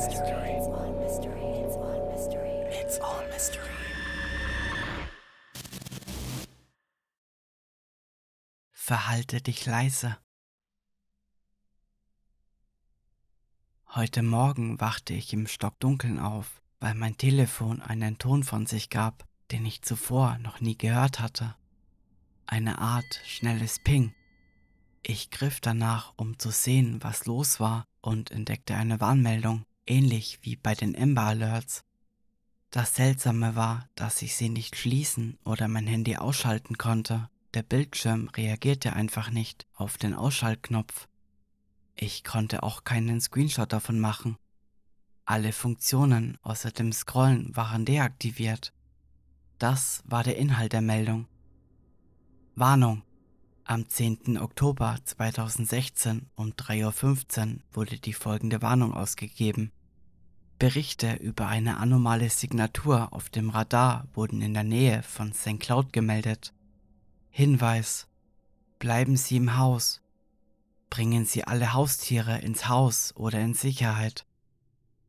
It's all mystery. Verhalte dich leise. Heute Morgen wachte ich im Stockdunkeln auf, weil mein Telefon einen Ton von sich gab, den ich zuvor noch nie gehört hatte. Eine Art schnelles Ping. Ich griff danach, um zu sehen, was los war, und entdeckte eine Warnmeldung, ähnlich wie bei den Amber Alerts. Das Seltsame war, dass ich sie nicht schließen oder mein Handy ausschalten konnte. Der Bildschirm reagierte einfach nicht auf den Ausschaltknopf. Ich konnte auch keinen Screenshot davon machen. Alle Funktionen außer dem Scrollen waren deaktiviert. Das war der Inhalt der Meldung. Warnung. Am 10. Oktober 2016 um 3.15 Uhr wurde die folgende Warnung ausgegeben. Berichte über eine anomale Signatur auf dem Radar wurden in der Nähe von St. Cloud gemeldet. Hinweis. Bleiben Sie im Haus. Bringen Sie alle Haustiere ins Haus oder in Sicherheit.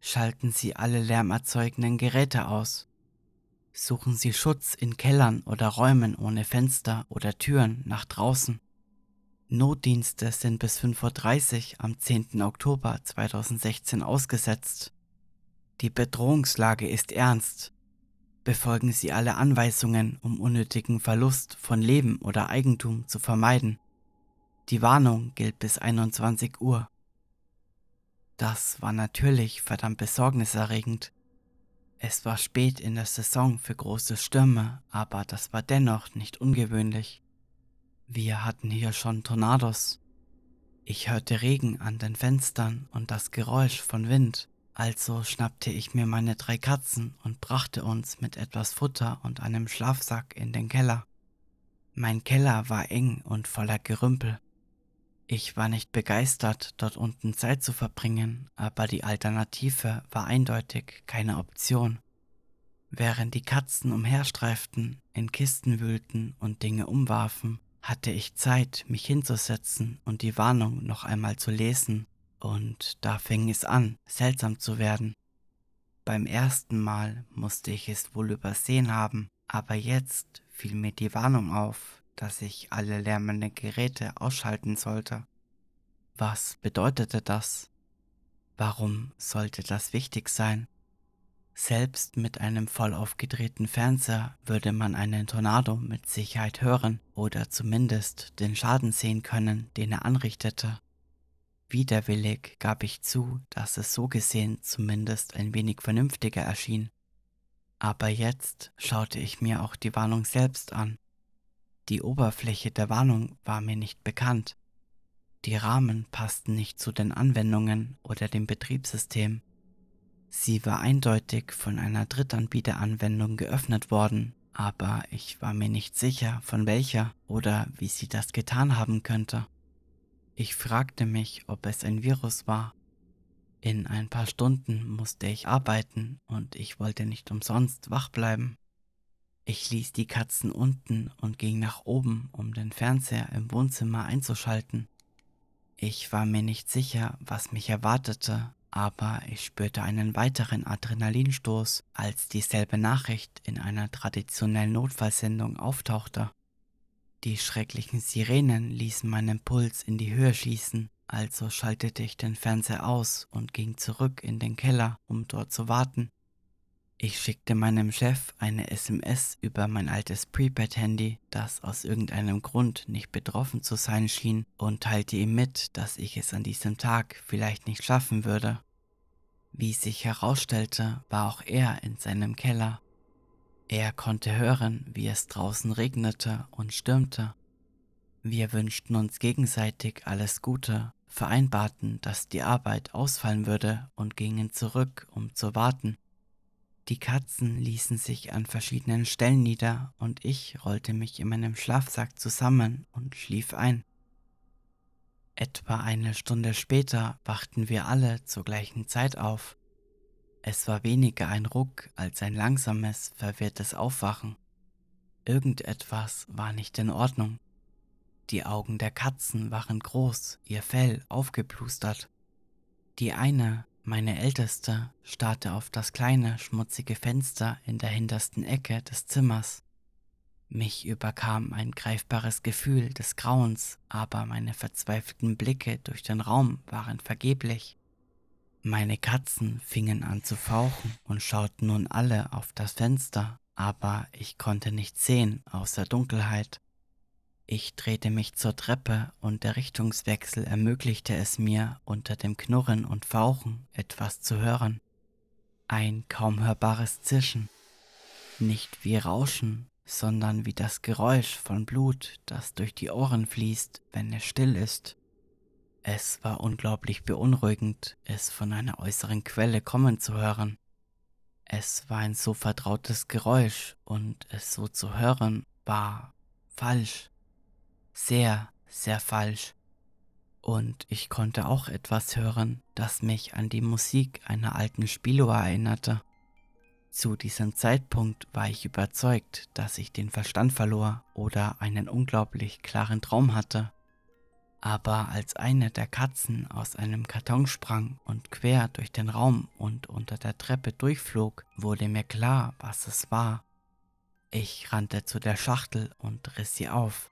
Schalten Sie alle lärmerzeugenden Geräte aus. Suchen Sie Schutz in Kellern oder Räumen ohne Fenster oder Türen nach draußen. Notdienste sind bis 5.30 Uhr am 10. Oktober 2016 ausgesetzt. Die Bedrohungslage ist ernst. Befolgen Sie alle Anweisungen, um unnötigen Verlust von Leben oder Eigentum zu vermeiden. Die Warnung gilt bis 21 Uhr. Das war natürlich verdammt besorgniserregend. Es war spät in der Saison für große Stürme, aber das war dennoch nicht ungewöhnlich. Wir hatten hier schon Tornados. Ich hörte Regen an den Fenstern und das Geräusch von Wind. Also schnappte ich mir meine drei Katzen und brachte uns mit etwas Futter und einem Schlafsack in den Keller. Mein Keller war eng und voller Gerümpel. Ich war nicht begeistert, dort unten Zeit zu verbringen, aber die Alternative war eindeutig keine Option. Während die Katzen umherstreiften, in Kisten wühlten und Dinge umwarfen, hatte ich Zeit, mich hinzusetzen und die Warnung noch einmal zu lesen und da fing es an, seltsam zu werden. Beim ersten Mal musste ich es wohl übersehen haben, aber jetzt fiel mir die Warnung auf, dass ich alle lärmenden Geräte ausschalten sollte. Was bedeutete das? Warum sollte das wichtig sein? Selbst mit einem voll aufgedrehten Fernseher würde man einen Tornado mit Sicherheit hören oder zumindest den Schaden sehen können, den er anrichtete. Widerwillig gab ich zu, dass es so gesehen zumindest ein wenig vernünftiger erschien. Aber jetzt schaute ich mir auch die Warnung selbst an. Die Oberfläche der Warnung war mir nicht bekannt. Die Rahmen passten nicht zu den Anwendungen oder dem Betriebssystem. Sie war eindeutig von einer Drittanbieteranwendung geöffnet worden, aber ich war mir nicht sicher, von welcher oder wie sie das getan haben könnte. Ich fragte mich, ob es ein Virus war. In ein paar Stunden musste ich arbeiten und ich wollte nicht umsonst wach bleiben. Ich ließ die Katzen unten und ging nach oben, um den Fernseher im Wohnzimmer einzuschalten. Ich war mir nicht sicher, was mich erwartete, aber ich spürte einen weiteren Adrenalinstoß, als dieselbe Nachricht in einer traditionellen Notfallsendung auftauchte. Die schrecklichen Sirenen ließen meinen Puls in die Höhe schießen, also schaltete ich den Fernseher aus und ging zurück in den Keller, um dort zu warten. Ich schickte meinem Chef eine SMS über mein altes Prepaid-Handy, das aus irgendeinem Grund nicht betroffen zu sein schien, und teilte ihm mit, dass ich es an diesem Tag vielleicht nicht schaffen würde. Wie sich herausstellte, war auch er in seinem Keller er konnte hören, wie es draußen regnete und stürmte. Wir wünschten uns gegenseitig alles Gute, vereinbarten, dass die Arbeit ausfallen würde und gingen zurück, um zu warten. Die Katzen ließen sich an verschiedenen Stellen nieder und ich rollte mich in meinem Schlafsack zusammen und schlief ein. Etwa eine Stunde später wachten wir alle zur gleichen Zeit auf. Es war weniger ein Ruck als ein langsames, verwirrtes Aufwachen. Irgendetwas war nicht in Ordnung. Die Augen der Katzen waren groß, ihr Fell aufgeplustert. Die eine, Meine Älteste starrte auf das kleine, schmutzige Fenster in der hintersten Ecke des Zimmers. Mich überkam ein greifbares Gefühl des Grauens, aber meine verzweifelten Blicke durch den Raum waren vergeblich. Meine Katzen fingen an zu fauchen und schauten nun alle auf das Fenster, aber ich konnte nichts sehen außer Dunkelheit. Ich drehte mich zur Treppe und der Richtungswechsel ermöglichte es mir, unter dem Knurren und Fauchen etwas zu hören. Ein kaum hörbares Zischen. Nicht wie Rauschen, sondern wie das Geräusch von Blut, das durch die Ohren fließt, wenn es still ist. Es war unglaublich beunruhigend, es von einer äußeren Quelle kommen zu hören. Es war ein so vertrautes Geräusch und es so zu hören war falsch. Sehr, sehr falsch. Und ich konnte auch etwas hören, das mich an die Musik einer alten Spieluhr erinnerte. Zu diesem Zeitpunkt war ich überzeugt, dass ich den Verstand verlor oder einen unglaublich klaren Traum hatte. Aber als eine der Katzen aus einem Karton sprang und quer durch den Raum und unter der Treppe durchflog, wurde mir klar, was es war. Ich rannte zu der Schachtel und riss sie auf.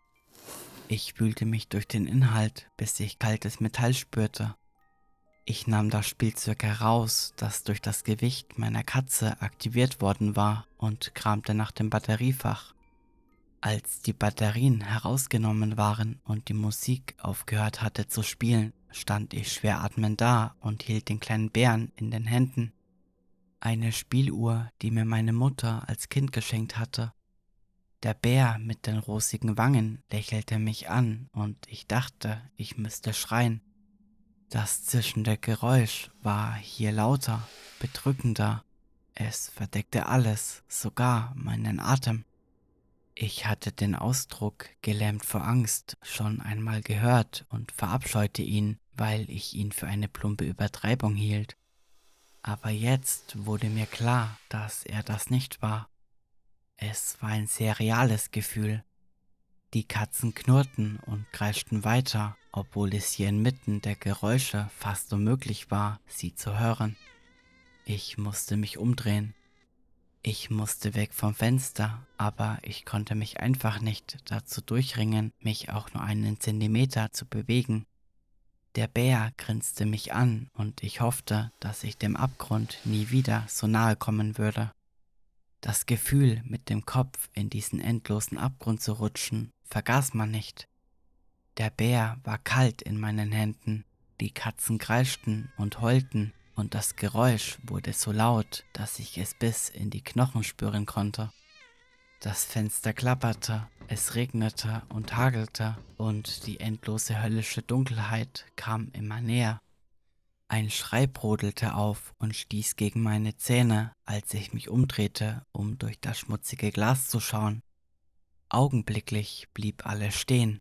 Ich wühlte mich durch den Inhalt, bis ich kaltes Metall spürte. Ich nahm das Spielzeug heraus, das durch das Gewicht meiner Katze aktiviert worden war, und kramte nach dem Batteriefach. Als die Batterien herausgenommen waren und die Musik aufgehört hatte zu spielen, stand ich schwer atmend da und hielt den kleinen Bären in den Händen. Eine Spieluhr, die mir meine Mutter als Kind geschenkt hatte. Der Bär mit den rosigen Wangen lächelte mich an und ich dachte, ich müsste schreien. Das zischende Geräusch war hier lauter, bedrückender. Es verdeckte alles, sogar meinen Atem. Ich hatte den Ausdruck gelähmt vor Angst schon einmal gehört und verabscheute ihn, weil ich ihn für eine plumpe Übertreibung hielt. Aber jetzt wurde mir klar, dass er das nicht war. Es war ein sehr reales Gefühl. Die Katzen knurrten und kreischten weiter, obwohl es hier inmitten der Geräusche fast unmöglich war, sie zu hören. Ich musste mich umdrehen. Ich musste weg vom Fenster, aber ich konnte mich einfach nicht dazu durchringen, mich auch nur einen Zentimeter zu bewegen. Der Bär grinste mich an und ich hoffte, dass ich dem Abgrund nie wieder so nahe kommen würde. Das Gefühl, mit dem Kopf in diesen endlosen Abgrund zu rutschen, vergaß man nicht. Der Bär war kalt in meinen Händen, die Katzen kreischten und heulten, und das Geräusch wurde so laut, dass ich es bis in die Knochen spüren konnte. Das Fenster klapperte, es regnete und hagelte, und die endlose höllische Dunkelheit kam immer näher. Ein Schrei brodelte auf und stieß gegen meine Zähne, als ich mich umdrehte, um durch das schmutzige Glas zu schauen. Augenblicklich blieb alles stehen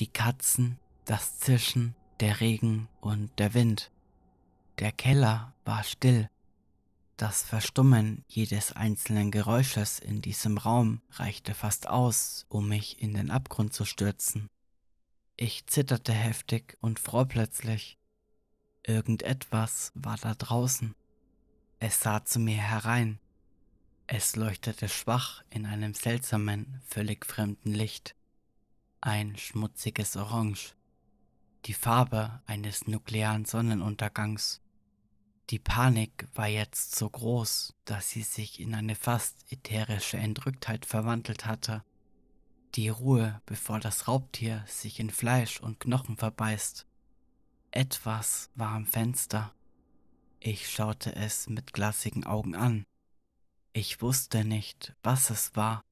die Katzen, das Zischen, der Regen und der Wind. Der Keller war still. Das Verstummen jedes einzelnen Geräusches in diesem Raum reichte fast aus, um mich in den Abgrund zu stürzen. Ich zitterte heftig und fror plötzlich. Irgendetwas war da draußen. Es sah zu mir herein. Es leuchtete schwach in einem seltsamen, völlig fremden Licht ein schmutziges Orange, die Farbe eines nuklearen Sonnenuntergangs. Die Panik war jetzt so groß, dass sie sich in eine fast ätherische Entrücktheit verwandelt hatte. Die Ruhe, bevor das Raubtier sich in Fleisch und Knochen verbeißt. Etwas war am Fenster. Ich schaute es mit glasigen Augen an. Ich wusste nicht, was es war,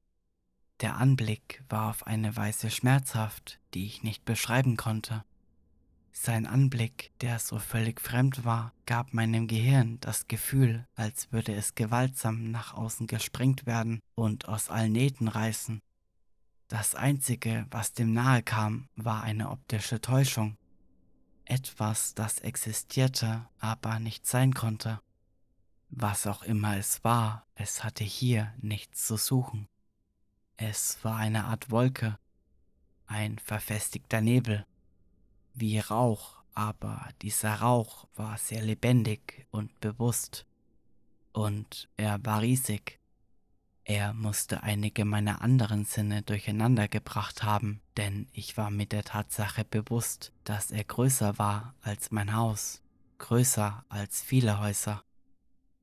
der Anblick war auf eine Weise schmerzhaft, die ich nicht beschreiben konnte. Sein Anblick, der so völlig fremd war, gab meinem Gehirn das Gefühl, als würde es gewaltsam nach außen gesprengt werden und aus allen Nähten reißen. Das Einzige, was dem nahe kam, war eine optische Täuschung. Etwas, das existierte, aber nicht sein konnte. Was auch immer es war, es hatte hier nichts zu suchen. Es war eine Art Wolke, ein verfestigter Nebel, wie Rauch aber dieser Rauch war sehr lebendig und bewusst. Und er war riesig. Er musste einige meiner anderen Sinne durcheinander gebracht haben, denn ich war mir der Tatsache bewusst, dass er größer war als mein Haus, größer als viele Häuser.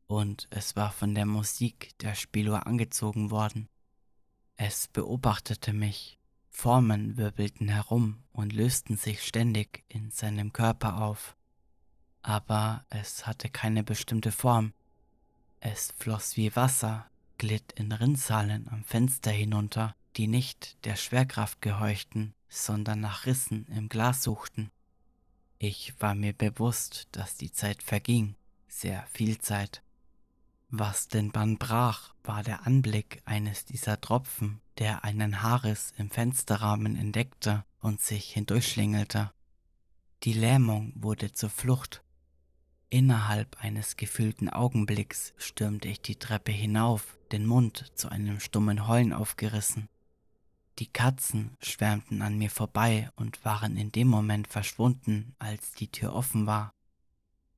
Und es war von der Musik der Spieluhr angezogen worden. Es beobachtete mich, Formen wirbelten herum und lösten sich ständig in seinem Körper auf. Aber es hatte keine bestimmte Form. Es floss wie Wasser glitt in Rinnsalen am Fenster hinunter, die nicht der Schwerkraft gehorchten, sondern nach Rissen im Glas suchten. Ich war mir bewusst, dass die Zeit verging, sehr viel Zeit. Was den Bann brach, war der Anblick eines dieser Tropfen, der einen Haares im Fensterrahmen entdeckte und sich hindurchschlingelte. Die Lähmung wurde zur Flucht, Innerhalb eines gefühlten Augenblicks stürmte ich die Treppe hinauf, den Mund zu einem stummen Heulen aufgerissen. Die Katzen schwärmten an mir vorbei und waren in dem Moment verschwunden, als die Tür offen war.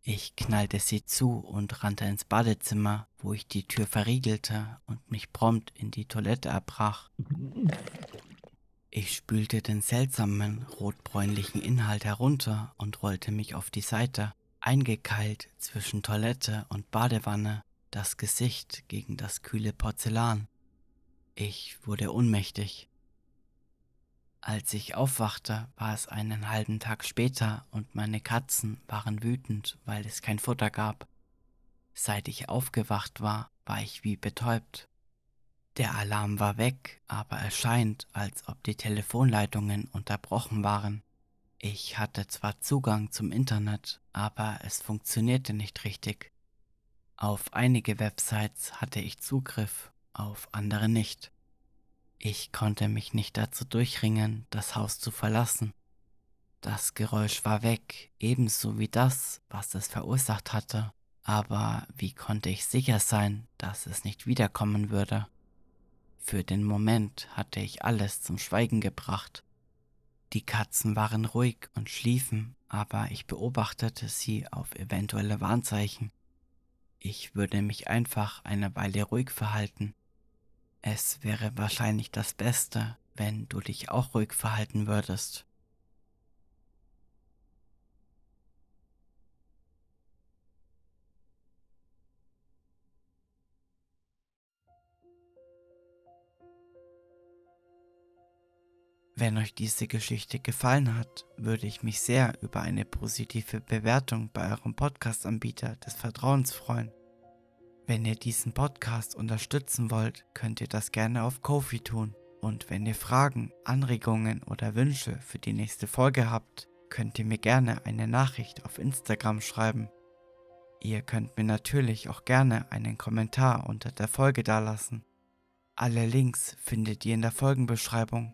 Ich knallte sie zu und rannte ins Badezimmer, wo ich die Tür verriegelte und mich prompt in die Toilette erbrach. Ich spülte den seltsamen rotbräunlichen Inhalt herunter und rollte mich auf die Seite eingekeilt zwischen Toilette und Badewanne, das Gesicht gegen das kühle Porzellan. Ich wurde ohnmächtig. Als ich aufwachte, war es einen halben Tag später und meine Katzen waren wütend, weil es kein Futter gab. Seit ich aufgewacht war, war ich wie betäubt. Der Alarm war weg, aber es scheint, als ob die Telefonleitungen unterbrochen waren. Ich hatte zwar Zugang zum Internet, aber es funktionierte nicht richtig. Auf einige Websites hatte ich Zugriff, auf andere nicht. Ich konnte mich nicht dazu durchringen, das Haus zu verlassen. Das Geräusch war weg, ebenso wie das, was es verursacht hatte, aber wie konnte ich sicher sein, dass es nicht wiederkommen würde? Für den Moment hatte ich alles zum Schweigen gebracht die Katzen waren ruhig und schliefen, aber ich beobachtete sie auf eventuelle Warnzeichen. Ich würde mich einfach eine Weile ruhig verhalten. Es wäre wahrscheinlich das Beste, wenn du dich auch ruhig verhalten würdest. Wenn euch diese Geschichte gefallen hat, würde ich mich sehr über eine positive Bewertung bei eurem Podcast-Anbieter des Vertrauens freuen. Wenn ihr diesen Podcast unterstützen wollt, könnt ihr das gerne auf Kofi tun. Und wenn ihr Fragen, Anregungen oder Wünsche für die nächste Folge habt, könnt ihr mir gerne eine Nachricht auf Instagram schreiben. Ihr könnt mir natürlich auch gerne einen Kommentar unter der Folge dalassen. Alle Links findet ihr in der Folgenbeschreibung.